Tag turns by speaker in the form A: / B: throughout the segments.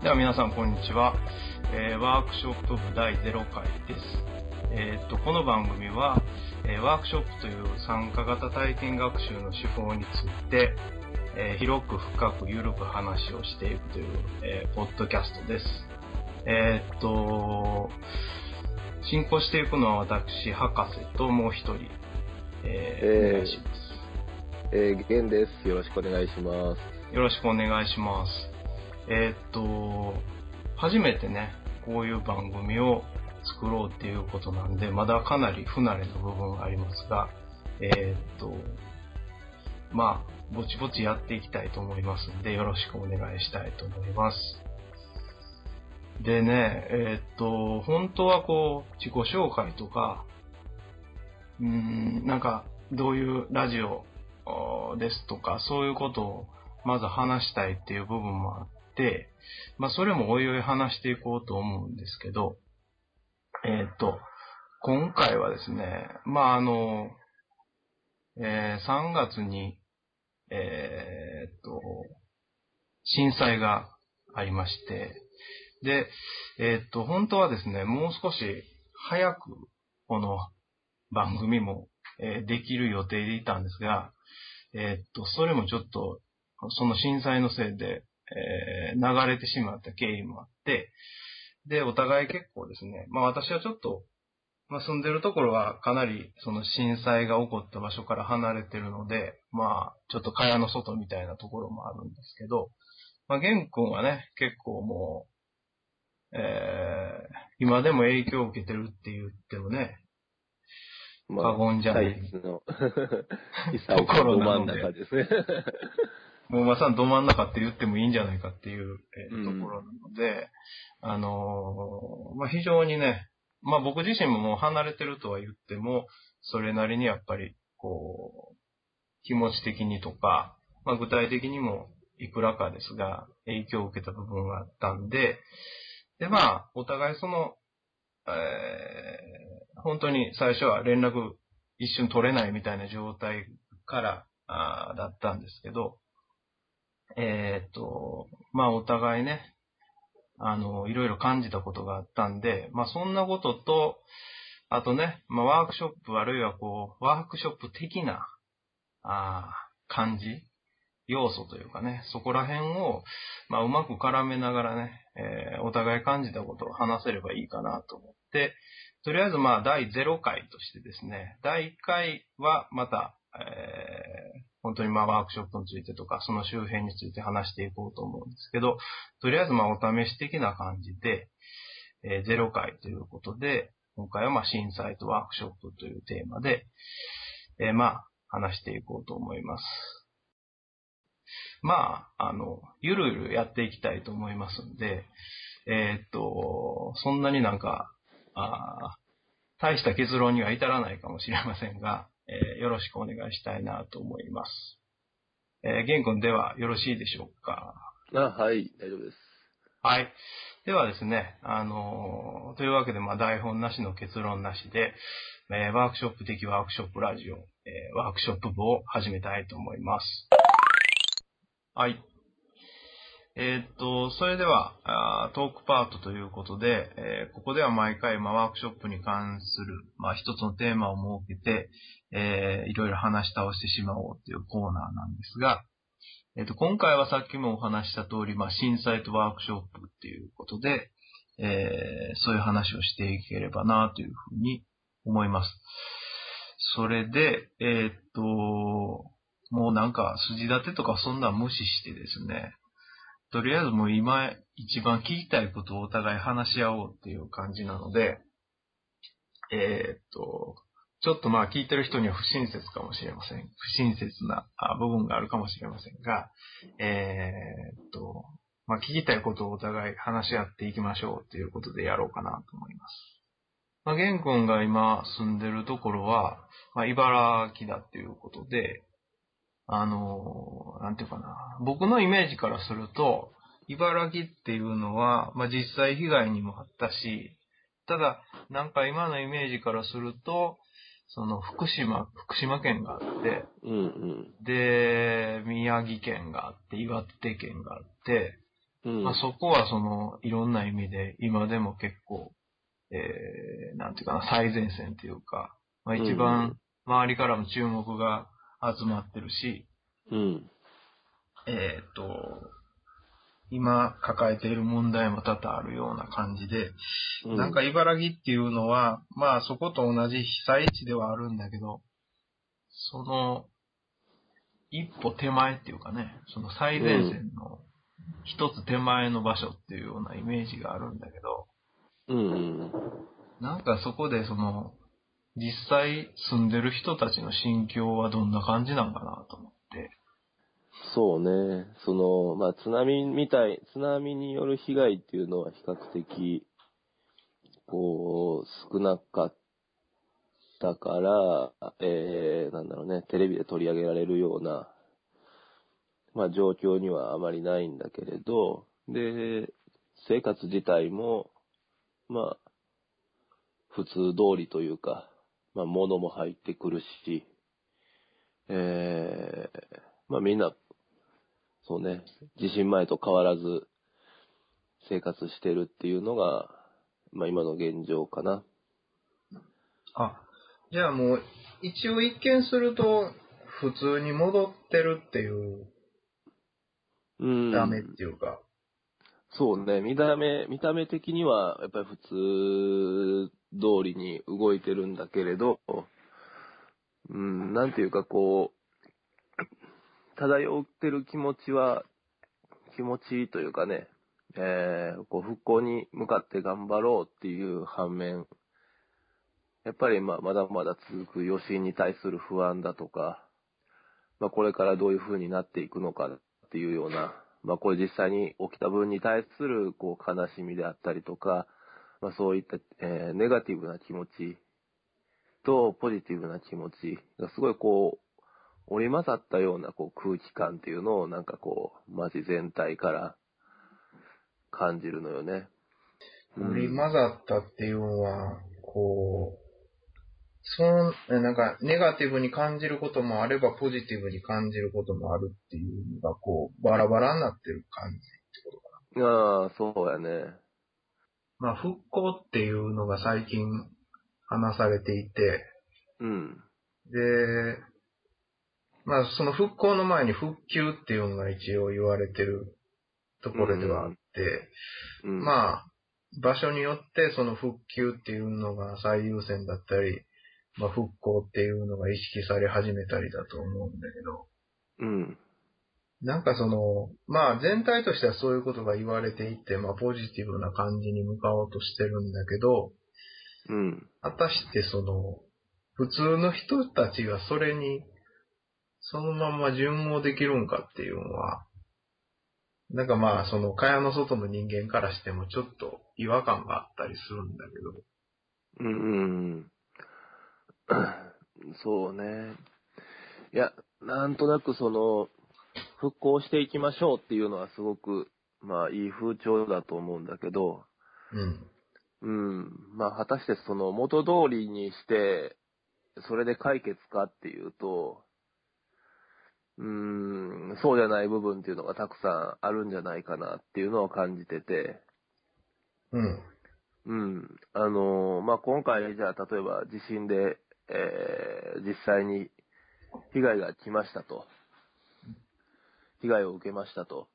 A: はい。では皆さんこんにちは。えーワークショップ部第0回です。えーっと、この番組は、えーワークショップという参加型体験学習の手法について、えー広く深く緩く話をしていくという、えーポッドキャストです。えーっと、進行していくのは私、博士ともう一人、えお願いします。
B: えー、ゲンです。よろしくお願いします。
A: よろしくお願いします。えーっと、初めてね、こういう番組を作ろうっていうことなんで、まだかなり不慣れな部分がありますが、えーっと、まあ、ぼちぼちやっていきたいと思いますんで、よろしくお願いしたいと思います。でね、えーっと、本当はこう、自己紹介とか、うーん、なんか、どういうラジオですとか、そういうことをまず話したいっていう部分もあって、まあそれもおいおい話していこうと思うんですけど、えーっと、今回はですね、まああの、えー3月に、えーっと、震災がありまして、で、えーっと、本当はですね、もう少し早くこの番組も、えーできる予定でいたんですが、えっと、それもちょっと、その震災のせいで、えー流れてしまった経緯もあって、で、お互い結構ですね、まあ私はちょっと、まあ住んでるところはかなりその震災が起こった場所から離れてるので、まあちょっと蚊帳の外みたいなところもあるんですけど、まあ玄君はね、結構もう、えー今でも影響を受けてるって言ってもね、
B: ま
A: 過言じゃない
B: タイツの、久岡の真ん中ですね。
A: もうまさにど真ん中って言ってもいいんじゃないかっていう、ところなので、あのーまあ、非常にね、まあ、僕自身ももう離れてるとは言っても、それなりにやっぱり、こう、気持ち的にとか、まあ、具体的にもいくらかですが、影響を受けた部分があったんで、で、まあ、お互いその、えー本当に最初は連絡一瞬取れないみたいな状態から、あーだったんですけど、えーっと、まあお互いね、あの、いろいろ感じたことがあったんで、まあそんなことと、あとね、まあワークショップあるいはこう、ワークショップ的な、あー感じ要素というかね、そこら辺を、まあうまく絡めながらね、えーお互い感じたことを話せればいいかなと思って、とりあえずまあ第0回としてですね、第1回はまた、えー本当にまあワークショップについてとか、その周辺について話していこうと思うんですけど、とりあえずまあお試し的な感じで、えー0回ということで、今回はまあ震災とワークショップというテーマで、えーまあ話していこうと思います。まあ、あの、ゆるゆるやっていきたいと思いますんで、えーっと、そんなになんか、あー大した結論には至らないかもしれませんが、えーよろしくお願いしたいなと思います。えー、玄君ではよろしいでしょうか？
B: あ、はい、大丈夫です。
A: はい。ではですね、あのーというわけで、まあ、台本なしの結論なしで、えーワークショップ的ワークショップラジオ、えーワークショップ部を始めたいと思います。はい。えーっと、それではあ、トークパートということで、えーここでは毎回、まあ、ワークショップに関する、まあ、一つのテーマを設けて、えーいろいろ話し倒してしまおうというコーナーなんですが、えっ、と、今回はさっきもお話した通り、まあ、震災とワークショップっていうことで、えーそういう話をしていければなというふうに思います。それで、えっ、と、もうなんか筋立てとかそんな無視してですね、とりあえずもう今一番聞きたいことをお互い話し合おうっていう感じなので、えっ、と、ちょっとまあ聞いてる人には不親切かもしれません。不親切な部分があるかもしれませんが、えーっと、まあ聞きたいことをお互い話し合っていきましょうということでやろうかなと思います。まあ、玄君が今住んでるところは、まあ、茨城だっていうことで、あのーなんていうかな、僕のイメージからすると、茨城っていうのは、まあ、実際被害にもあったし、ただ、なんか今のイメージからすると、その福島、福島県があって、
B: うんうん。
A: で、宮城県があって、岩手県があって、
B: うん。
A: まあ、そこはその、いろんな意味で、今でも結構、えー、なんていうかな、最前線っていうか、まあ、一
B: うん
A: 番周りからも注目が集まってるし、
B: うん。
A: えっ、と、今抱えている問題も多々あるような感じで、
B: うん。
A: なんか茨城っていうのは、まあそこと同じ被災地ではあるんだけど、その、一歩手前っていうかね、その最前線の一つ手前の場所っていうようなイメージがあるんだけど、
B: うんうん。
A: なんかそこでその、実際住んでる人たちの心境はどんな感じなんかなと思って。
B: そうね。その、まあ、津波みたい、津波による被害っていうのは比較的、こう、少なかったから、えー、なんだろうね、テレビで取り上げられるような、まあ、状況にはあまりないんだけれど、で、生活自体も、まあ、普通通りというか、まあ、物も入ってくるし、えー、まあみんな、そうね、地震前と変わらず生活してるっていうのが、まあ今の現状かな。
A: あ、じゃあもう、一応一見すると、普通に戻ってるっていう、
B: うん。
A: ダメっていうか、
B: そうね、見た目、見た目的にはやっぱり普通通りに動いてるんだけれど、うん、なんていうかこう、漂ってる気持ちは、気持ちいいというかね、えー、こう復興に向かって頑張ろうっていう反面、やっぱりまあまだまだ続く余震に対する不安だとか、まあこれからどういう風になっていくのかっていうような、まあこれ実際に起きた分に対するこう悲しみであったりとか、まあそういった、えーネガティブな気持ちとポジティブな気持ちがすごいこう、織り交ざったようなこう空気感っていうのをなんかこう、街全体から感じるのよね。うん
A: 織り混ざったっていうのは、こう、その、えなんか、ネガティブに感じることもあれば、ポジティブに感じることもあるっていうのが、こう、バラバラになってる感じってことかな。
B: ああ、そうやね。
A: まあ、復興っていうのが最近話されていて、
B: うん。
A: で、まあ、その復興の前に復旧っていうのが一応言われてるところではあって、
B: うん、あ、
A: まあ、場所によってその復旧っていうのが最優先だったり、まあ、復興っていうのが意識され始めたりだと思うんだけど、
B: うん。
A: なんかその、まあ全体としてはそういうことが言われていて、まあポジティブな感じに向かおうとしてるんだけど、
B: うん。
A: 果たしてその、普通の人たちがそれに、そのまま順応できるんかっていうのは、なんかまあその蚊帳の外の人間からしてもちょっと違和感があったりするんだけど、
B: うんうん。そうね。いや、なんとなくその、復興していきましょうっていうのはすごく、まあいい風潮だと思うんだけど、
A: うん。
B: うん。まあ果たしてその元通りにして、それで解決かっていうと、うーん、そうじゃない部分っていうのがたくさんあるんじゃないかなっていうのを感じてて、
A: うん。
B: うん。あのーまあ、今回、じゃあ、例えば地震で、えー実際に被害が来ましたと。被害を受けましたと。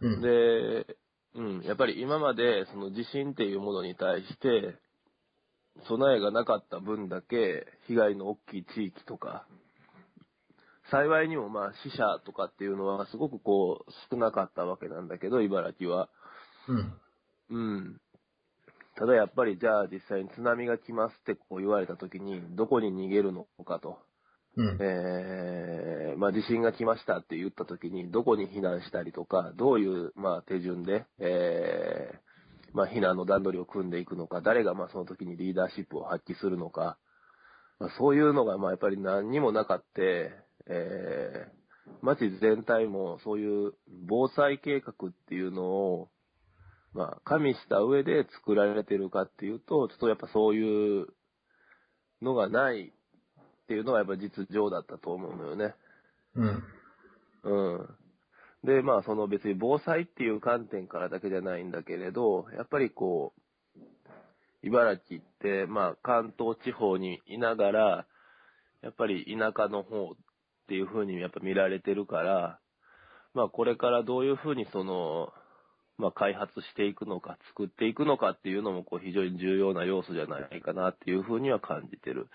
A: うん。
B: で、うん、やっぱり今まで、その地震っていうものに対して、備えがなかった分だけ、被害の大きい地域とか、幸いにもまあ死者とかっていうのはすごくこう少なかったわけなんだけど、茨城は。
A: うん。
B: うん。ただやっぱりじゃあ実際に津波が来ますってこう言われた時にどこに逃げるのかと。
A: うん。
B: えー、まあ地震が来ましたって言った時にどこに避難したりとか、どういうまあ手順で、えー、まあ避難の段取りを組んでいくのか、誰がまあその時にリーダーシップを発揮するのか、まあ、そういうのがまあやっぱり何にもなかって、えー、町全体もそういう防災計画っていうのを、まあ、加味した上で作られてるかっていうと、ちょっとやっぱそういうのがないっていうのがやっぱ実情だったと思うのよね。
A: うん。
B: うん。で、まあ、その別に防災っていう観点からだけじゃないんだけれど、やっぱりこう、茨城って、まあ、関東地方にいながら、やっぱり田舎の方っていう風にやっぱ見られてるから、まあ、これからどういう風にその、まあ、開発していくのか、作っていくのかっていうのも、こう、非常に重要な要素じゃないかなっていう風には感じてる。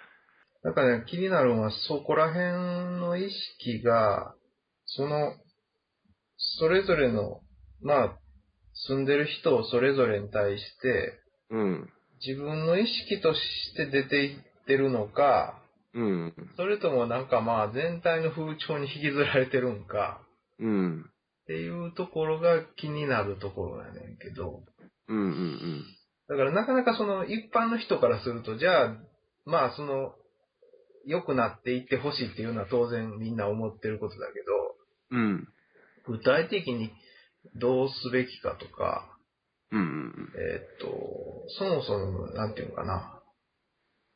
A: なんかね、気になるのは、そこら辺の意識が、その、それぞれの、まあ、住んでる人それぞれに対して、
B: うん。
A: 自分の意識として出ていってるのか、
B: うん。
A: それともなんかまあ全体の風潮に引きずられてるんか、
B: うん。
A: っていうところが気になるところやねんけど、
B: うん。うん。
A: だからなかなかその一般の人からすると、じゃあ、まあその、良くなっていってほしいっていうのは当然みんな思ってることだけど、
B: うん。
A: 具体的にどうすべきかとか、
B: うん。うん。
A: えーっと、そもそも、なんていうのかな。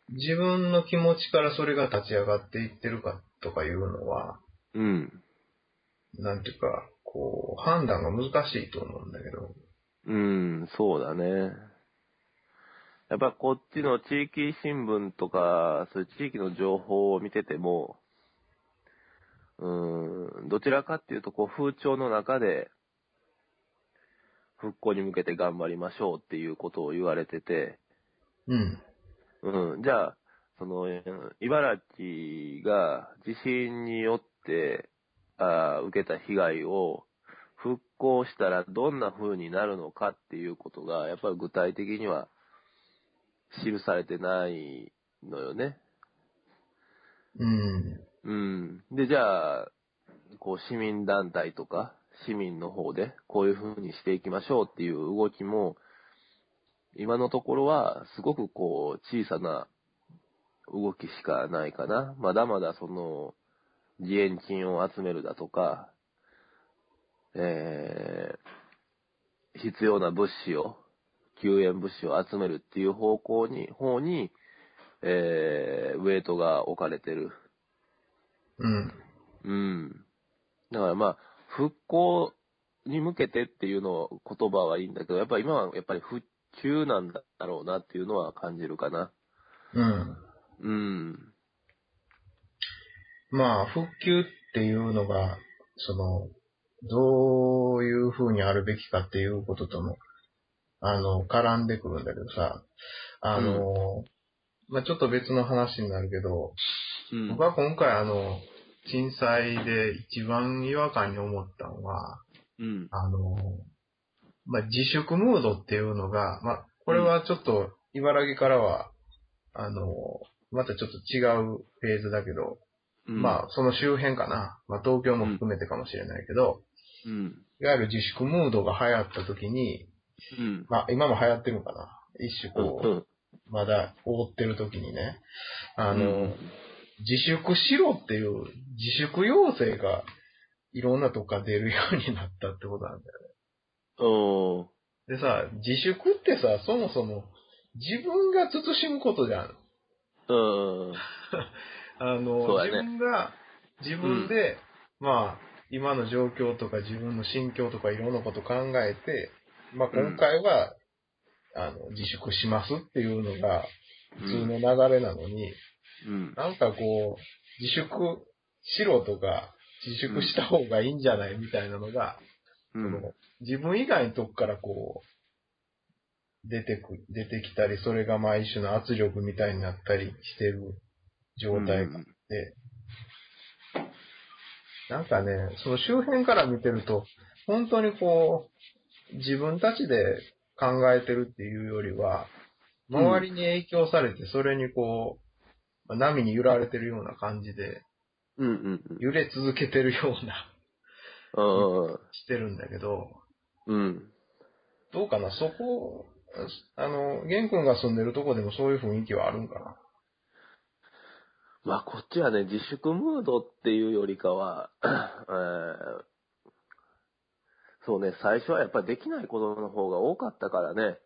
A: 自分の気持ちからそれが立ち上がっていってるかとかいうのは、
B: うん。
A: なんていうか、こう、判断が難しいと思うんだけど。
B: うん、そうだね。やっぱこっちの地域新聞とか、そういう地域の情報を見てても、うん、どちらかっていうと、こう、風潮の中で、復興に向けて頑張りましょうっていうことを言われてて、
A: うん。
B: うん、じゃあ、その、うん茨城が地震によって、あー受けた被害を復興したらどんな風になるのかっていうことが、やっぱり具体的には記されてないのよね。
A: うん。
B: うん。で、じゃあ、こう市民団体とか市民の方でこういう風にしていきましょうっていう動きも、今のところはすごくこう小さな動きしかないかな。まだまだその義援金を集めるだとか、えー、必要な物資を、救援物資を集めるっていう方向に、方に、えー、ウェイトが置かれてる。
A: うん。
B: うん。だからまあ、復興に向けてっていうの言葉はいいんだけど、やっぱり今はやっぱり復旧なんだろうなっていうのは感じるかな。
A: うん。
B: うん。
A: まあ、復旧っていうのが、その、どういう風にあるべきかっていうこととも、あの、絡んでくるんだけどさ、あの、まあちょっと別の話になるけど、
B: うん。
A: 僕は今回あの、震災で一番違和感に思ったのは、
B: うん。
A: あの、まあ、自粛ムードっていうのが、まあ、これはちょっと、茨城からは、あの、またちょっと違うフェーズだけど、
B: うん。
A: まあ、その周辺かな。まあ、東京も含めてかもしれないけど、
B: うん。
A: いわゆる自粛ムードが流行った時に、
B: うん。
A: まあ、今も流行ってるのかな。一種こう、
B: うん。
A: まだ覆ってる時にね、あの、
B: うん
A: 自粛しろっていう自粛要請がいろんなとこから出るようになったってことなんだよ
B: うん。
A: でさ、自粛ってさ、そもそも自分が慎むことじゃん。
B: うん。
A: あの、
B: ね
A: 自分が自分で、まあ、今の状況とか自分の心境とかいろんなこと考えて、まあ今回は、あの、自粛しますっていうのが普通の流れなのに、
B: うん。
A: なんかこう、自粛しろとか、自粛した方がいいんじゃないみたいなのが、
B: うん。
A: その自分以外のとこからこう、出てく、出てきたり、それがまあ一種の圧力みたいになったりしてる状態があって、なんかね、その周辺から見てると、本当にこう、自分たちで考えてるっていうよりは、周りに影響されて、それにこう、波に揺られてるような感じで、
B: うん。うん。
A: 揺れ続けてるような、
B: うん。
A: してるんだけど、
B: うん。
A: どうかな、そこ、あの、玄君が住んでるとこでもそういう雰囲気はあるんかな。
B: まあ、こっちはね、自粛ムードっていうよりかは、えーそうね、最初はやっぱりできないことの方が多かったからね。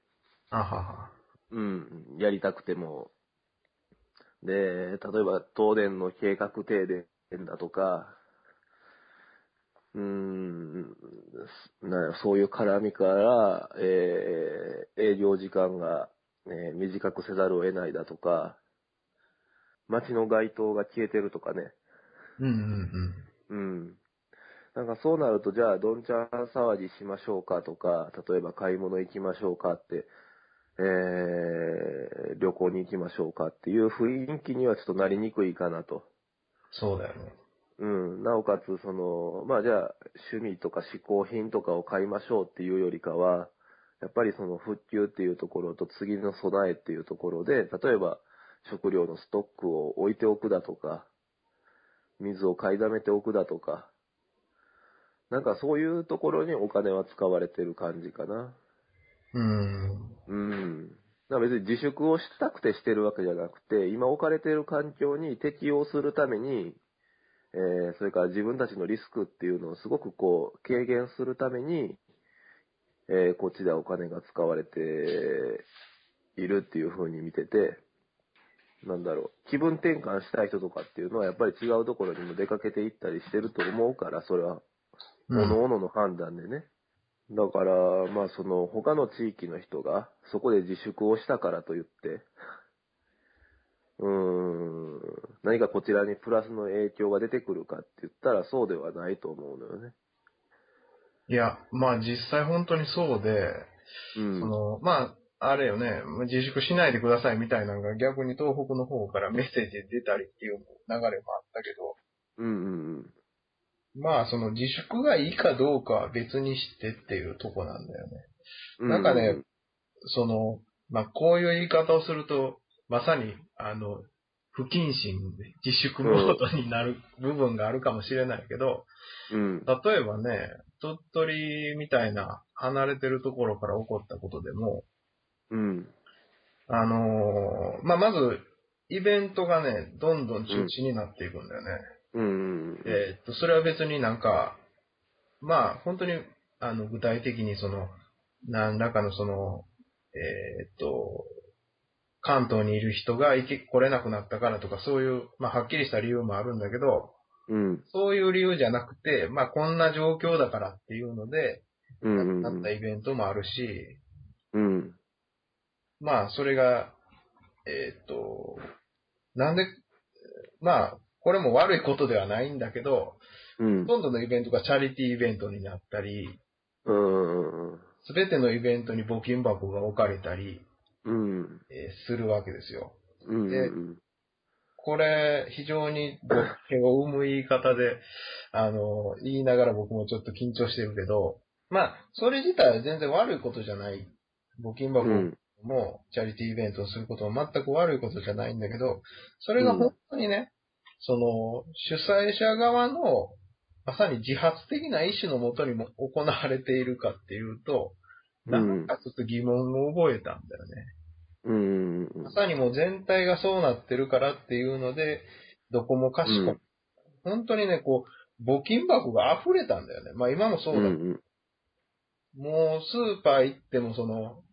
A: あはは。
B: うん、やりたくても。で、例えば東電の計画停電だとか、うーん、なそういう絡みから、えー営業時間が、えー短くせざるを得ないだとか、街の街灯が消えてるとかね。
A: うんうん
B: うん。なんかそうなると、じゃあ、どんちゃん騒ぎしましょうかとか、例えば買い物行きましょうかって、えー、旅行に行きましょうかっていう雰囲気にはちょっとなりにくいかなと。
A: そうだよね。
B: うん。なおかつ、その、まあじゃあ、趣味とか嗜好品とかを買いましょうっていうよりかは、やっぱりその復旧っていうところと次の備えっていうところで、例えば食料のストックを置いておくだとか、水を買いだめておくだとか、なんかそういうところにお金は使われてる感じかな。
A: うん。
B: うん。だから別に自粛をしたくてしてるわけじゃなくて、今置かれている環境に適応するために、えー、それから自分たちのリスクっていうのをすごくこう、軽減するために、えー、こっちではお金が使われているっていう風に見てて、なんだろう、気分転換したい人とかっていうのはやっぱり違うところにも出かけていったりしてると思うから、それは
A: うん
B: 各々の判断でね。だから、まあその他の地域の人がそこで自粛をしたからといって、うーん、何かこちらにプラスの影響が出てくるかって言ったらそうではないと思うのよね。
A: いや、まあ実際本当にそうで、
B: うん。
A: その、まあ、あれよね、自粛しないでくださいみたいなのが逆に東北の方からメッセージで出たりっていう流れもあったけど、
B: うんうん
A: まあその自粛がいいかどうかは別にしてっていうとこなんだよね。
B: うん。
A: なんかね、その、まあこういう言い方をすると、まさに、あの、不謹慎で自粛モードになる部分があるかもしれないけど、
B: うん。
A: 例えばね、鳥取みたいな離れてるところから起こったことでも、
B: うん。
A: あのーまあ、まず、イベントがね、どんどん中止になっていくんだよね。
B: うん。
A: えーっと、それは別になんか、まあ、本当に、あの、具体的にその、何らかのその、えーっと、関東にいる人が行き来れなくなったからとか、そういう、まあ、はっきりした理由もあるんだけど、
B: うん。
A: そういう理由じゃなくて、まあ、こんな状況だからっていうので、
B: うん。
A: なったイベントもあるし、
B: うん。
A: まあ、それが、えーっと、なんで、まあ、これも悪いことではないんだけど、
B: うん
A: ほ。とんどのイベントがチャリティーイベントになったり、
B: うん。
A: すべてのイベントに募金箱が置かれたり、
B: うん。
A: えーするわけですよ。
B: うん。
A: でこれ、非常にボケを生む言い方で、あの、言いながら僕もちょっと緊張してるけど、まあ、それ自体は全然悪いことじゃない。募金箱
B: うん。
A: も、チャリティーイベントをすることも全く悪いことじゃないんだけど、それが本当にね、その、主催者側の、まさに自発的な意思のもとにも行われているかっていうと、なんかちょっと疑問を覚えたんだよね。
B: うん。
A: まさにもう全体がそうなってるからっていうので、どこもかしこも、
B: うん
A: 本当にね、こう、募金箱が溢れたんだよね。まあ今もそうだ。
B: うん。
A: もうスーパー行っても、その、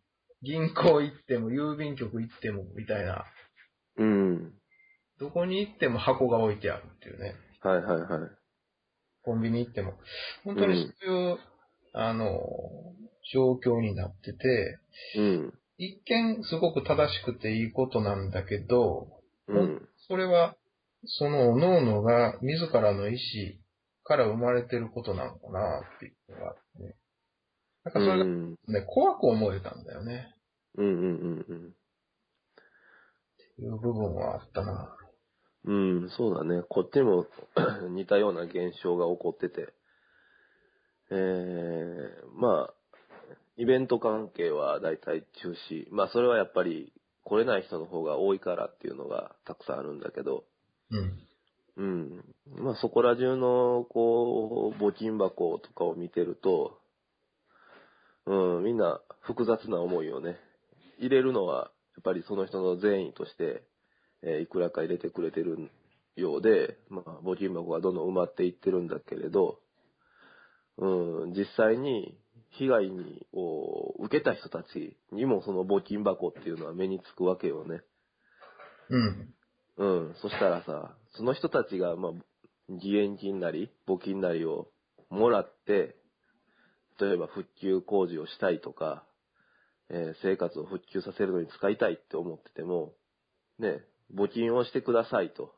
A: 銀行行っても、郵便局行っても、みたいな、
B: うん。
A: どこに行っても箱が置いてあるっていうね。
B: はいはいはい。
A: コンビニ行っても。本当にそういう、あの、状況になってて、
B: うん。
A: 一見すごく正しくていいことなんだけど、
B: うん。
A: それは、その各々が自らの意思から生まれてることなのかなっていうのがあってね。なんかそれが
B: うん。
A: ね、怖く思えたんだよね。
B: うんうんうん
A: いう部分はあったな。
B: うん。うん、そうだね。こっちも 似たような現象が起こってて。えー、まあ、イベント関係は大体中止。まあ、それはやっぱり来れない人の方が多いからっていうのがたくさんあるんだけど、
A: うん。
B: うん。まあ、そこら中の、こう、募金箱とかを見てると、うん、みんな複雑な思いをね、入れるのは、やっぱりその人の善意として、えーいくらか入れてくれてるようで、まあ、募金箱がどんどん埋まっていってるんだけれど、うん、実際に被害にを受けた人たちにもその募金箱っていうのは目につくわけよね。
A: うん。
B: うん。そしたらさ、その人たちが、まあ、義援金なり、募金なりをもらって、例えば復旧工事をしたいとか、えー生活を復旧させるのに使いたいって思ってても、ね、募金をしてくださいと。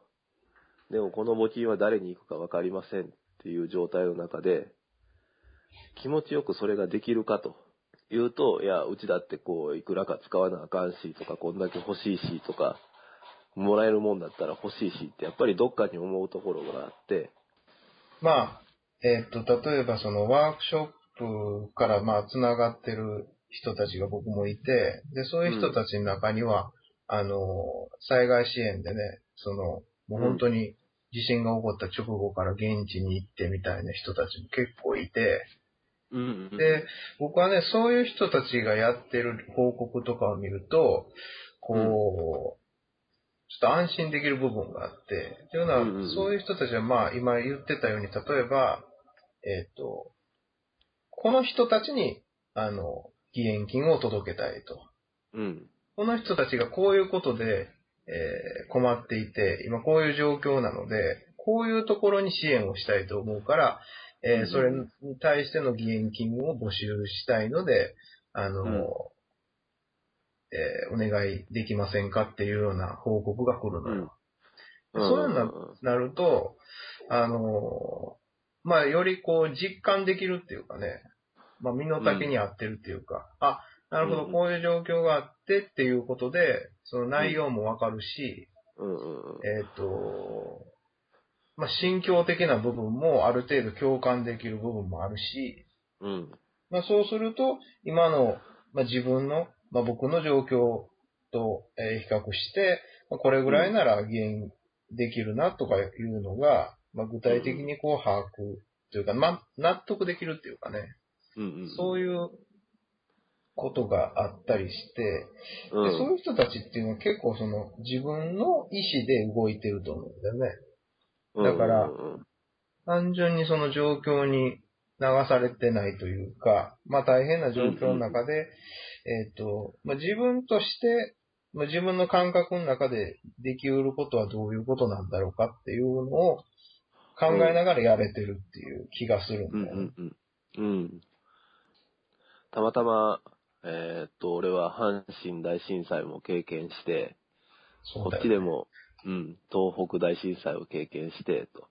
B: でもこの募金は誰に行くかわかりませんっていう状態の中で、気持ちよくそれができるかと言うと、いや、うちだってこう、いくらか使わなあかんしとか、こんだけ欲しいしとか、もらえるもんだったら欲しいしって、やっぱりどっかに思うところがあって、
A: まあ、えっ、と、例えばそのワークショップからまあ、つながってる人たちが僕もいて、で、そういう人たちの中には、あの、災害支援でね、その、もう本当に地震が起こった直後から現地に行ってみたいな人たちも結構いて、
B: うんうん。
A: で、僕はね、そういう人たちがやってる報告とかを見ると、こう、ちょっと安心できる部分があって、っていうのは、
B: うんうんうん。
A: そういう人たちはまあ、今言ってたように、例えば、えっ、と、この人たちに、あの、義援金を届けたいと。
B: うん。
A: この人たちがこういうことで、えー困っていて、今こういう状況なので、こういうところに支援をしたいと思うから、えー
B: うん
A: それに対しての義援金を募集したいので、あの、
B: うん
A: えーお願いできませんかっていうような報告が来るのよ。
B: うん。
A: そういうのなると、あの、まあ、よりこう実感できるっていうかね、まあ、身の丈に合ってるっていうか、あ、なるほど、
B: うん
A: こういう状況があってっていうことで、その内容もわかるし、
B: うんうんうん。
A: えっ、と、まあ、心境的な部分もある程度共感できる部分もあるし、
B: うん。
A: まあ、そうすると、今の、まあ、自分の、まあ、僕の状況と、えー比較して、まあこれぐらいなら原因できるなとかいうのが、まあ、具体的にこう把握というか、まあ、納得できるっていうかね、
B: うんうん。
A: そういうことがあったりして、
B: うん。
A: でそういう人たちっていうのは結構その自分の意思で動いてると思うんだよね。だから
B: うんうん
A: 単純にその状況に流されてないというか、まあ大変な状況の中で、えっ、と、まあ自分として、まあ自分の感覚の中でできうることはどういうことなんだろうかっていうのを考えながらやれてるっていう気がするん
B: うん
A: だよね。
B: うんうん。うん。たまたま、えーっと、俺は阪神大震災も経験して、
A: ね
B: っちでも、うん、東北大震災を経験して、と。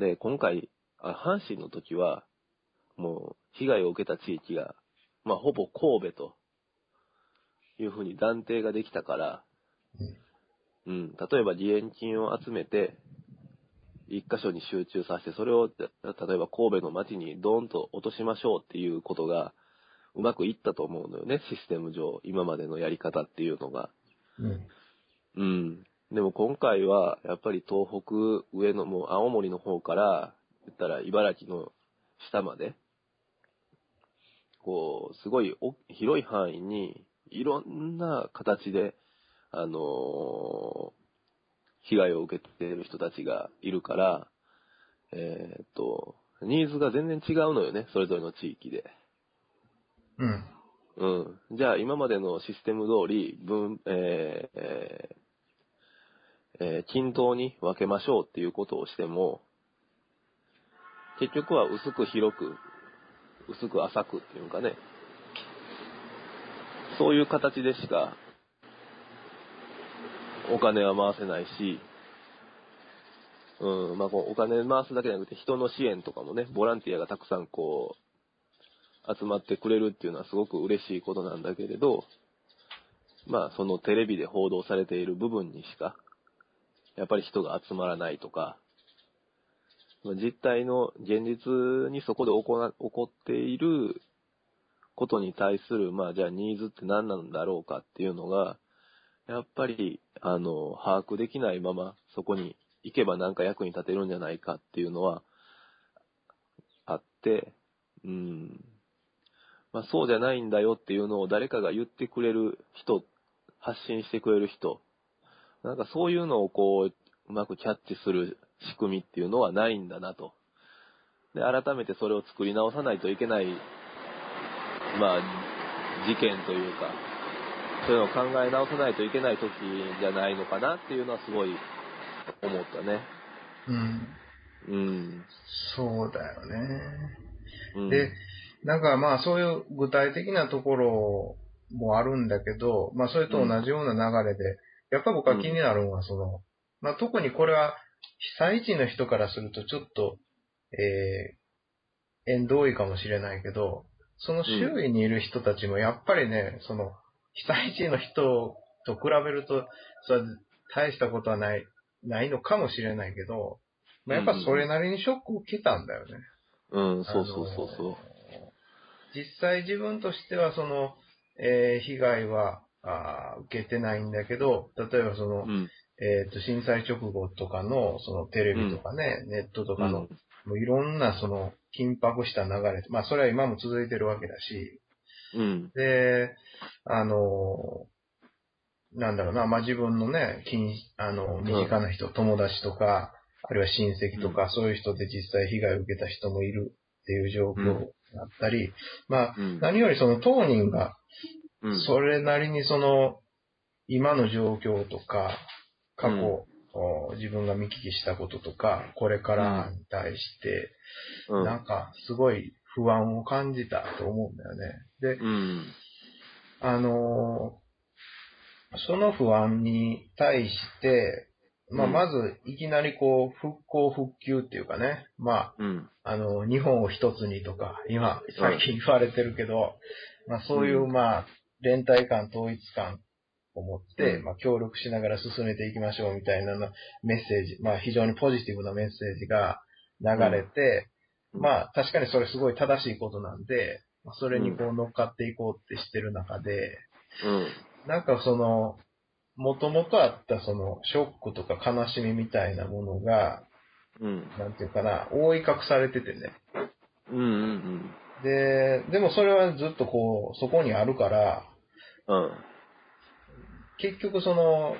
B: で、今回、あ阪神の時は、もう、被害を受けた地域が、まあ、ほぼ神戸と、いうふうに断定ができたから、うん、例えば義援金を集めて、一箇所に集中させて、それを、例えば神戸の町にドーンと落としましょうっていうことが、うまくいったと思うのよね、システム上、今までのやり方っていうのが。
A: うん。
B: うん。でも今回は、やっぱり東北上の、もう青森の方から、言ったら茨城の下まで、こう、すごいお広い範囲に、いろんな形で、あのー被害を受けている人たちがいるから、えーっと、ニーズが全然違うのよね、それぞれの地域で。
A: うん。
B: うん。じゃあ、今までのシステム通り、分、えーえーえー均等に分けましょうっていうことをしても、結局は薄く広く、薄く浅くっていうかね、そういう形でしか、お金は回せないし、うん、まあ、こうお金回すだけじゃなくて、人の支援とかもね、ボランティアがたくさんこう、集まってくれるっていうのはすごく嬉しいことなんだけれど、まあそのテレビで報道されている部分にしか、やっぱり人が集まらないとか、実態の現実にそこで起こ起こっていることに対する、まあじゃあニーズって何なんだろうかっていうのが、やっぱり、あの、把握できないままそこに行けばなんか役に立てるんじゃないかっていうのはあって、うん。まあそうじゃないんだよっていうのを誰かが言ってくれる人、発信してくれる人、なんかそういうのをこう、うまくキャッチする仕組みっていうのはないんだなと。で、改めてそれを作り直さないといけない、まあ、事件というか、そういうのを考え直さないといけない時じゃないのかなっていうのはすごい思ったね。
A: うん。
B: うん。
A: そうだよね。
B: うん。
A: で、なんかまあそういう具体的なところもあるんだけど、まあそれと同じような流れで、やっぱ僕は気になるのはその、まあ特にこれは被災地の人からするとちょっと、えー、縁遠いかもしれないけど、その周囲にいる人たちもやっぱりね、その被災地の人と比べると、それは大したことはない、ないのかもしれないけど、まあ、やっぱそれなりにショックを受けたんだよね。
B: うん、そうそうそうそ
A: あの実際自分としてはその、えー被害はあー受けてないんだけど、例えばその、
B: う。うん。
A: えっ、と、震災直後とかの、そのテレビとかね、ネットとかの、もういろんなその緊迫した流れ、まあそれは今も続いてるわけだし、
B: うん。
A: で、あの、なんだろうな、まあ自分のね、近あの、身近な人、友達とか、あるいは親戚とか、そういう人で実際被害を受けた人もいるっていう状況だったり、まあ、
B: うん。
A: 何よりその当人が、
B: うん。
A: それなりにその、今の状況とか、過去、自分が見聞きしたこととか、これからに対して、
B: うん。
A: なんかすごい不安を感じたと思うんだよね。で、
B: うん。
A: あのーその不安に対して、まあ、
B: うん
A: まず、いきなりこう、復興復旧っていうかね、ま
B: うん。
A: あ、あの、日本を一つにとか、今、最近言われてるけど、まあ、そういう、
B: うん
A: まあ、連帯感、統一感を持って、
B: うん
A: まあ、協力しながら進めていきましょうみたいなのメッセージ、まあ、非常にポジティブなメッセージが流れて、
B: うん
A: まあ、確かにそれすごい正しいことなんで、まあそれにこう乗っかっていこうってしてる中で、
B: うん。
A: なんかその、もともとあったその、ショックとか悲しみみたいなものが、
B: うん。
A: なんていうかな、覆い隠されててね。
B: うん。うん。
A: で、でもそれはずっとこう、そこにあるから、
B: うん。
A: 結局その、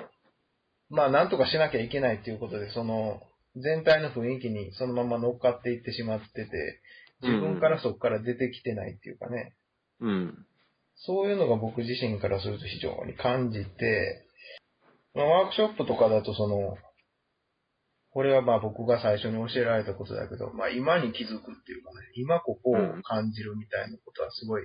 A: まあなんとかしなきゃいけないっていうことで、その、全体の雰囲気にそのまま乗っかっていってしまってて、自分からそこから出てきてないっていうかね、
B: うん。
A: そういうのが僕自身からすると非常に感じて、まあ、ワークショップとかだとその、これはまあ僕が最初に教えられたことだけど、まあ今に気づくっていうかね、今ここを感じるみたいなことはすごい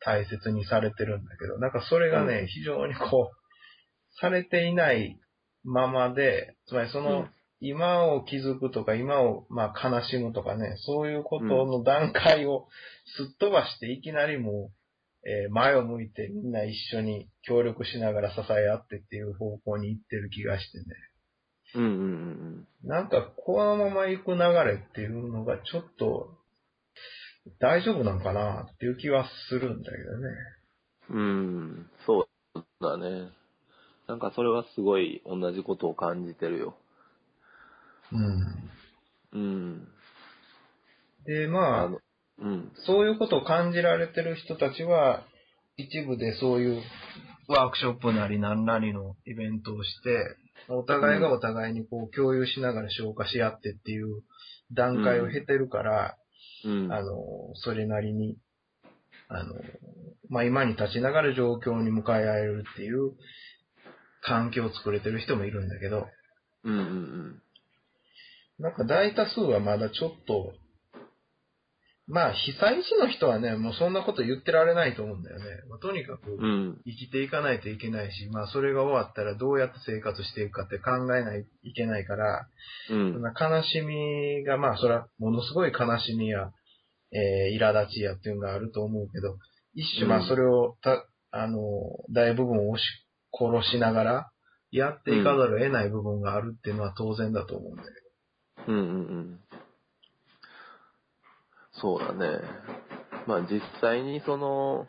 A: 大切にされてるんだけど、なんかそれがね、
B: うん。
A: 非常にこう、されていないままで、つまりその、
B: うん
A: 今を気づくとか、今をまあ悲しむとかね、そういうことの段階をすっ飛ばしていきなりもう、えー前を向いてみんな一緒に協力しながら支え合ってっていう方向に行ってる気がしてね。
B: うん。うん。
A: なんかこのまま行く流れっていうのがちょっと大丈夫なのかなっていう気はするんだけどね。
B: うん。そうだね。なんかそれはすごい同じことを感じてるよ。
A: うん。
B: うん。
A: で、まあ、
B: の、うん。
A: そういうことを感じられてる人たちは、一部でそういうワークショップなり何なりのイベントをして、お互いがお互いにこう共有しながら消化し合ってっていう段階を経てるから、
B: うん。
A: あの、それなりに、あの、まあ、今に立ちながら状況に向かい合えるっていう環境を作れてる人もいるんだけど、
B: うんうん
A: なんか大多数はまだちょっと、まあ、被災地の人はね、もうそんなこと言ってられないと思うんだよね。まあ、とにかく
B: うん。うん。
A: 生きていかないといけないし、まあ、それが終わったらどうやって生活していくかって考えないといけないから、
B: うん。
A: そんな悲しみが、まあ、それはものすごい悲しみや、えー、苛立ちやっていうのがあると思うけど、一種、まあ、
B: うん
A: それをた、あの、大部分を押し殺しながら、やっていかざるを得ない部分があるっていうのは当然だと思うんだけ
B: うんうんうん。そうだね。まあ実際にその、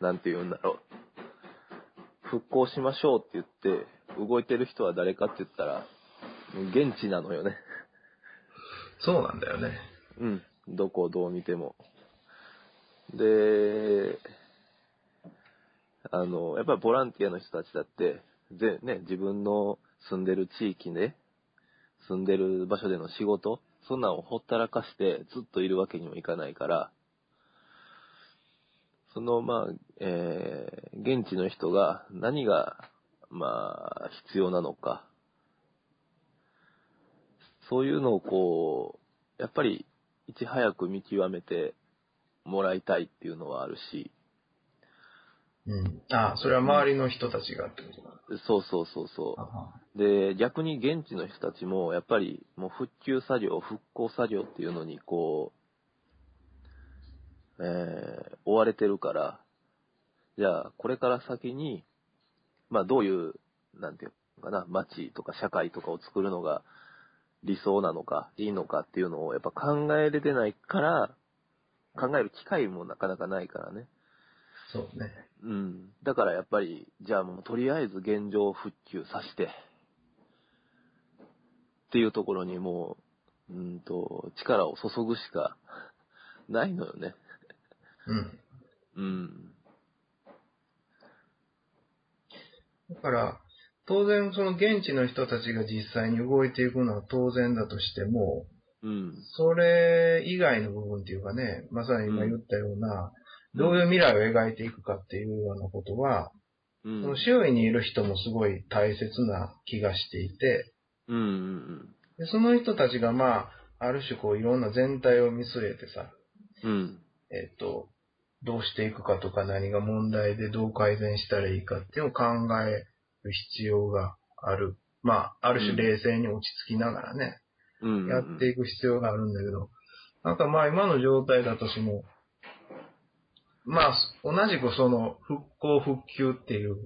B: なんて言うんだろう。復興しましょうって言って、動いてる人は誰かって言ったら、現地なのよね。
A: ど。そうなんだよね。
B: うん。どこをどう見ても。で、あの、やっぱりボランティアの人たちだって、ぜね、自分の住んでる地域で、住んでる場所での仕事、そんなんをほったらかしてずっといるわけにもいかないから、その、まあ、えー、現地の人が何が、まあ、必要なのか、そういうのをこやっぱり、いち早く見極めてもらいたいっていうのはあるし、
A: うん。ああ、それは周りの人たちがってことか。
B: そうそうそうそ
A: あは
B: う。で、逆に現地の人たちも、やっぱりもう復旧作業、復興作業っていうのにこう、えー追われてるから、じゃあ、これから先に、まあどういう、なんていうのかな、街とか社会とかを作るのが理想なのか、いいのかっていうのをやっぱ考えれてないから、考える機会もなかなかないからね。
A: そうね。
B: うん。だからやっぱり、じゃあもうとりあえず現状復旧させて、っていうところにもう、うんと、力を注ぐしか ないのよね。
A: うん。
B: うん。
A: だから、当然その現地の人たちが実際に動いていくのは当然だとしても、
B: うん。
A: それ以外の部分っていうかね、まさに今言ったような、どういう未来を描いていくかっていうようなことは、
B: うん。
A: その周囲にいる人もすごい大切な気がしていて、
B: うんうん
A: でその人たちがまあ、ある種こういろんな全体を見据えてさ、
B: うん。うん。
A: えっと、どうしていくかとか何が問題でどう改善したらいいかっていうのを考える必要がある。まあ、ある種冷静に落ち着きながらね、
B: うん。
A: やっていく必要があるんだけど、なんかまあ今の状態だとその、まあ同じくその復興復旧っていう、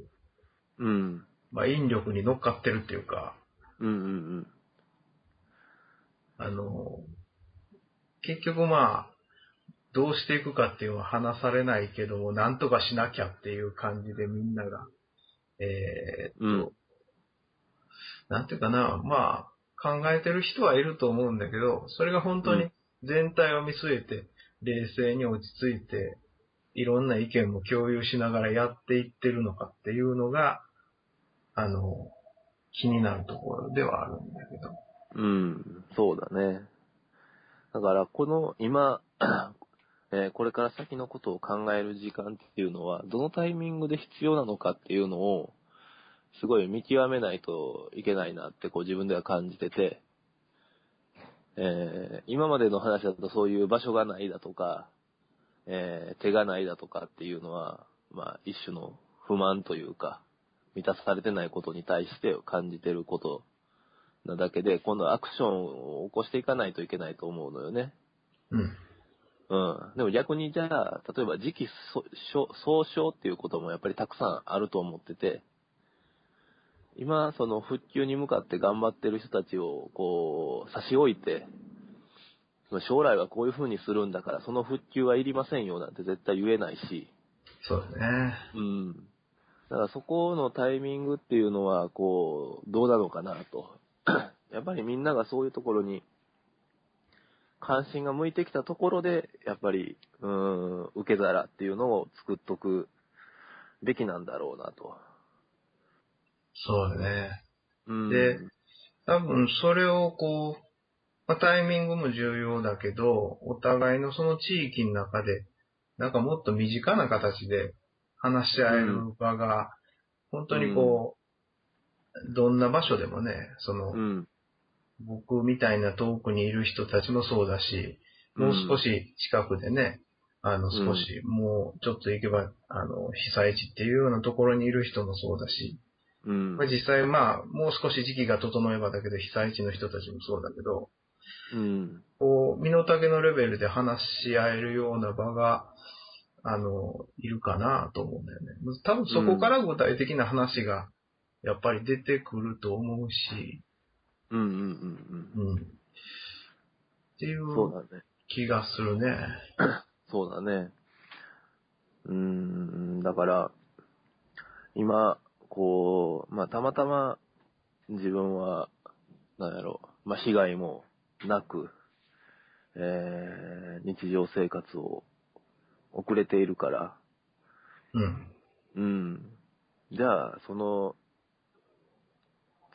B: うん。
A: まあ引力に乗っかってるっていうか、
B: うんうん
A: あの、結局まあ、どうしていくかっていうのは話されないけども、なんとかしなきゃっていう感じでみんなが、えー
B: うん。
A: なんていうかな、まあ、考えてる人はいると思うんだけど、それが本当に全体を見据えて、冷静に落ち着いて、いろんな意見も共有しながらやっていってるのかっていうのが、あの、気になるところではあるんだけど。
B: うん。そうだね。だから、この今、えーこれから先のことを考える時間っていうのは、どのタイミングで必要なのかっていうのを、すごい見極めないといけないなってこう自分では感じてて、えー今までの話だとそういう場所がないだとか、えー手がないだとかっていうのは、まあ一種の不満というか、満たされてないことに対して感じてることなだけで、今度はアクションを起こしていかないといけないと思うのよね。
A: うん。
B: うん。でも逆にじゃあ、例えば時期総称っていうこともやっぱりたくさんあると思ってて、今、その復旧に向かって頑張ってる人たちをこう差し置いて、将来はこういう風にするんだから、その復旧はいりませんよなんて絶対言えないし、
A: そうだね。
B: うん。だからそこのタイミングっていうのは、こう、どうなのかなと。やっぱりみんながそういうところに関心が向いてきたところで、やっぱり、うーん、受け皿っていうのを作っとくべきなんだろうなと。
A: そうだね。
B: うん。
A: で多分それをこう、まあ、タイミングも重要だけど、お互いのその地域の中で、なんかもっと身近な形で話し合える場が、本当にこう、どんな場所でもね、その、
B: うん。
A: 僕みたいな遠くにいる人たちもそうだし、もう少し近くでね、あの、少し、もうちょっと行けば、あの、被災地っていうようなところにいる人もそうだし、
B: うん。
A: まあ、実際まあ、もう少し時期が整えばだけど、被災地の人たちもそうだけど、
B: うん。
A: こう、身の丈のレベルで話し合えるような場が、あの、いるかなと思うんだよね。多分そこから具体的な話が、やっぱり出てくると思うし、
B: うん。うん。うん。
A: うん。ってい
B: うん。そう
A: う
B: だね。
A: 気がするね。
B: そうだね。うーん、だから、今、こう、まあ、たまたま自分は、なんやろ、まあ、被害もなく、えー、日常生活を送れているから、
A: うん。
B: うん。じゃあ、その、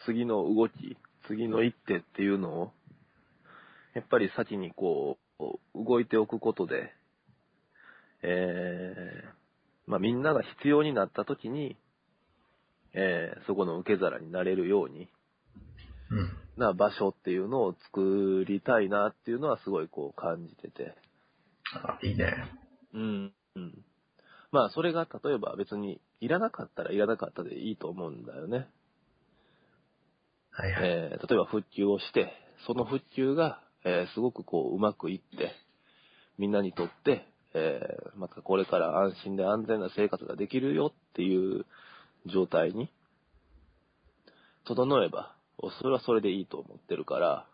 B: 次の動き、次の一手っていうのを、やっぱり先にこう、動いておくことで、えー、まあみんなが必要になった時に、えー、そこの受け皿になれるように、
A: ううん。
B: な場所っていうのを作りたいなっていうのはすごいこう感じてて。
A: あ、いいね。
B: うん。うん。まあ、それが例えば別にいらなかったらいらなかったでいいと思うんだよね。
A: はいはい。
B: えー例えば復旧をして、その復旧が、えーすごくこう、うまくいって、みんなにとって、えーまたこれから安心で安全な生活ができるよっていう状態に、整えば、それはそれでいいと思ってるから、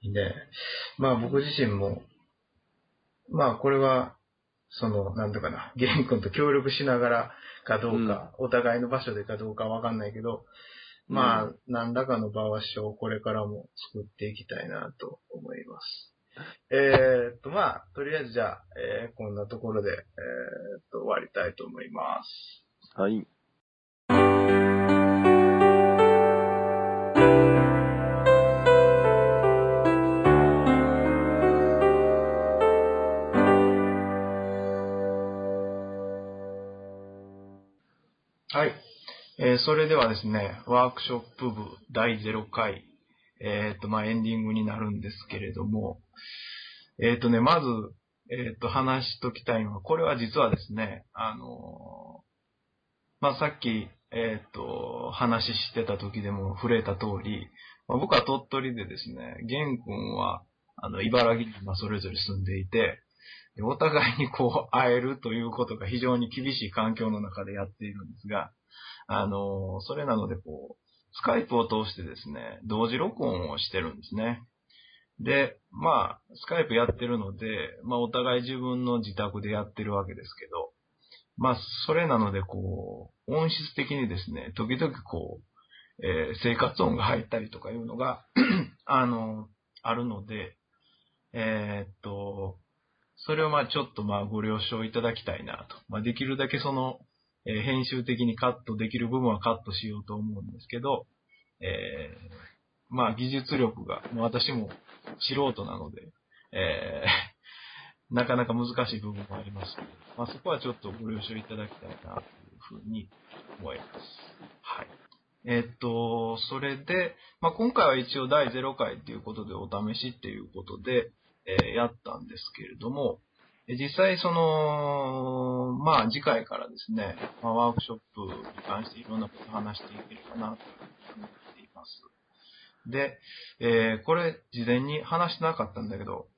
A: いいね。まあ僕自身も、まあこれは、その、なんとかな、ゲン君と協力しながらかどうか、お互いの場所でかどうかわかんないけど、まあ、
B: う
A: 何らかの場所をこれからも作っていきたいなと思います。えーっと、まあ、とりあえずじゃあ、えーこんなところで、えーっと、終わりたいと思います。
B: はい。
A: はい。えーそれではですね、ワークショップ部第0回、えっ、と、まあ、エンディングになるんですけれども、えっ、とね、まず、えっ、と、話しときたいのは、これは実はですね、あのまあ、さっき、えっ、と、話してた時でも触れた通り、まあ僕は鳥取でですね、玄君は、あの、茨城にまそれぞれ住んでいて、お互いにこう、会えるということが非常に厳しい環境の中でやっているんですが、あの、それなのでこう、スカイプを通してですね、同時録音をしてるんですね。で、まあ、スカイプやってるので、まあ、お互い自分の自宅でやってるわけですけど、まあ、それなので、こう、音質的にですね、時々こう、えー生活音が入ったりとかいうのが、あの、あるので、えーっと、それをまあちょっとまあご了承いただきたいなと。まあできるだけその、えー編集的にカットできる部分はカットしようと思うんですけど、えーまあ技術力が、もう私も素人なので、えー なかなか難しい部分もあります、まあそこはちょっとご了承いただきたいなというふうに思います。はい。えーっと、それで、まあ今回は一応第0回っていうことでお試しっていうことで、えーやったんですけれども、実際その、まあ次回からですね、まあ、ワークショップに関していろんなことを話していければなと思っています。で、えーこれ事前に話してなかったんだけど、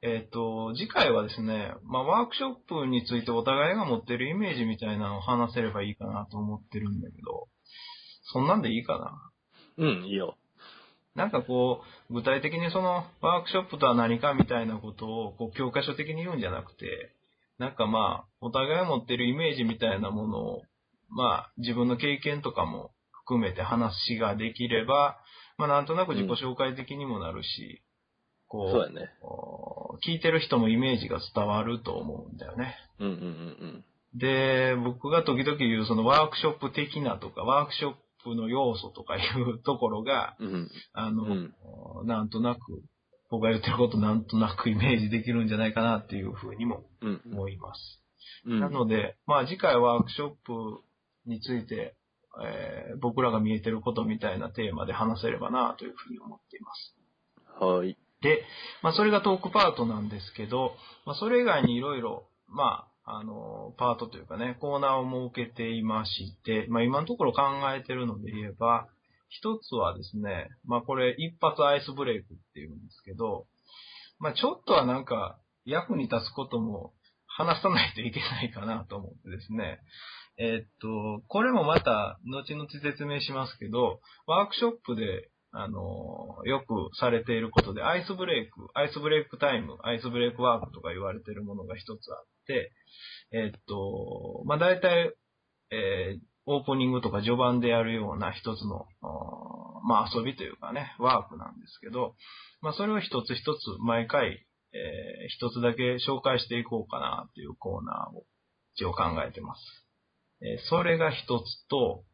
A: えっ、と、次回はですね、まあワークショップについてお互いが持ってるイメージみたいなのを話せればいいかなと思ってるんだけど、そんなんでいいかな？
B: うん、いいよ。
A: なんかこう、具体的にそのワークショップとは何かみたいなことをこう教科書的に言うんじゃなくて、なんかまあ、お互いが持ってるイメージみたいなものを、まあ、自分の経験とかも含めて話ができれば、まあなんとなく自己紹介的にもなるし、こ
B: そうやね。
A: 聞いてる人もイメージが伝わると思うんだよね。
B: うんうんうん
A: で、僕が時々言うそのワークショップ的なとか、ワークショップの要素とかいうところが、
B: うん。うん。
A: あの、
B: うん
A: なんとなく、僕が言ってることなんとなくイメージできるんじゃないかなっていうふうにも
B: うん。
A: 思います。
B: うん。
A: なので、まあ次回ワークショップについて、えー僕らが見えてることみたいなテーマで話せればなというふうに思っています。
B: はい。
A: で、まあそれがトークパートなんですけど、まあそれ以外にいろいろ、まあ、あの、パートというかね、コーナーを設けていまして、まあ今のところ考えてるので言えば、一つはですね、まあこれ一発アイスブレイクっていうんですけど、まあちょっとはなんか役に立つことも話さないといけないかなと思ってですね、えっと、これもまた後々説明しますけど、ワークショップであの、よくされていることで、アイスブレイク、アイスブレイクタイム、アイスブレイクワークとか言われているものが一つあって、えっと、まあ、大体、えーオープニングとか序盤でやるような一つの、まあ、遊びというかね、ワークなんですけど、まあ、それを一つ一つ毎回、えー一つだけ紹介していこうかなっていうコーナーを一応考えてます。えーそれが一つと、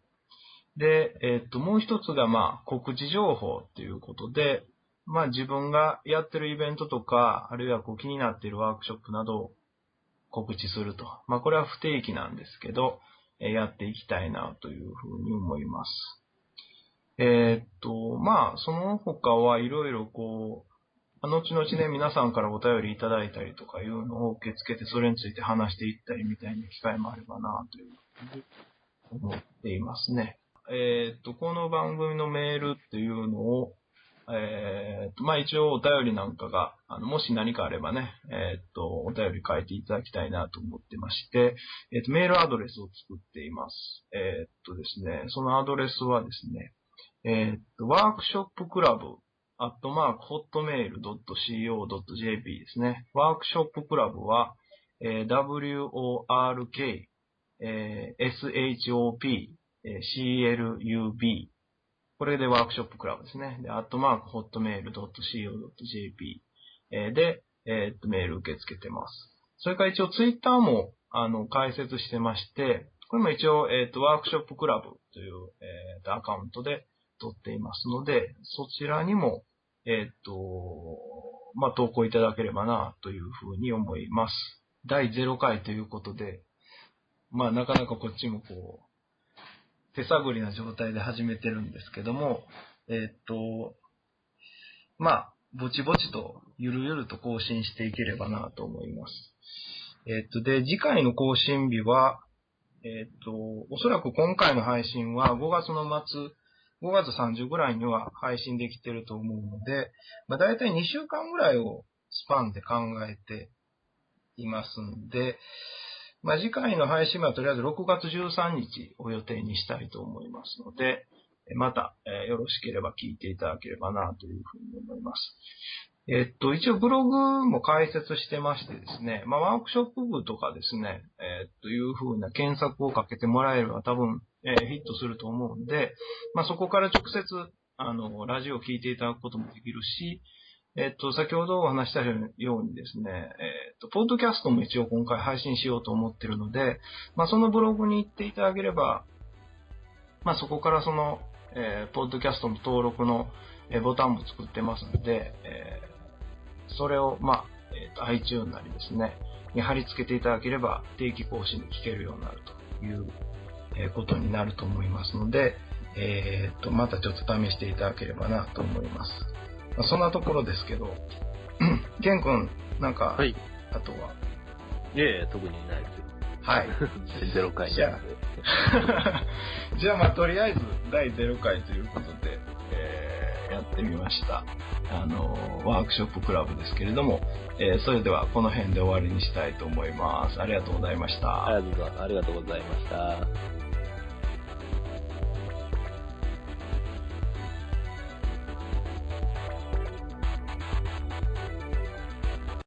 A: で、えっと、もう一つが、まあ、告知情報っていうことで、まあ、自分がやってるイベントとか、あるいはこう気になっているワークショップなどを告知すると。まあ、これは不定期なんですけど、えーやっていきたいなというふうに思います。えーっと、まあ、その他はいろいろこう、後々ね、皆さんからお便りいただいたりとかいうのを受け付けて、それについて話していったりみたいな機会もあればな、というふうに思っていますね。えーっと、この番組のメールっていうのを、えーっと、まあ一応お便りなんかが、あの、もし何かあればね、えーっと、お便り書いていただきたいなと思ってまして、えっと、メールアドレスを作っています。えっとですね、そのアドレスはですね、えっと、ワークショップクラブ、アットマーク、ホットメール .co.jp ですね。ワークショップクラブは、えー work、えー shop、え club。これでワークショップクラブですね。で、アットマーク、ホットメール .co.jp、えで、えっと、メール受け付けてます。それから一応ツイッターも、あの、開設してまして、これも一応、えっと、ワークショップクラブという、えっと、アカウントで撮っていますので、そちらにも、えっと、ま、投稿いただければな、というふうに思います。第0回ということで、まあ、なかなかこっちもこう、手探りな状態で始めてるんですけども、えっと、まあ、ぼちぼちと、ゆるゆると更新していければなと思います。えっと、で、次回の更新日は、えっと、おそらく今回の配信は5月の末、5月30ぐらいには配信できてると思うので、まあ、大体2週間ぐらいをスパンで考えていますんで、まあ、次回の配信はとりあえず6月13日を予定にしたいと思いますので、また、えよろしければ聞いていただければなというふうに思います。えっと、一応ブログも開設してましてですね、まあ、ワークショップ部とかですね、えっというふうな検索をかけてもらえれば多分、えーヒットすると思うんで、まあ、そこから直接、あの、ラジオを聞いていただくこともできるし、えっと、先ほどお話したようにですね、えっと、ポッドキャストも一応今回配信しようと思ってるので、まあ、そのブログに行っていただければ、まあ、そこからその、えーポッドキャストの登録の、えーボタンも作ってますので、えーそれを、まあ、えっと iTune なりですね、に貼り付けていただければ定期更新で聞けるようになるという、えことになると思いますので、えっと、またちょっと試していただければなと思います。まあ、そんなところですけど、ケン君、なんか、
B: はい。
A: あとは、
B: いやいや、特にないですよ。
A: はい。
B: ゼロ回なんで。
A: じゃあ まあとりあえず第0回ということで、えーやってみました。あの、ワークショップクラブですけれども、えーそれではこの辺で終わりにしたいと思います。ありがとうございました。
B: ありがとうございました。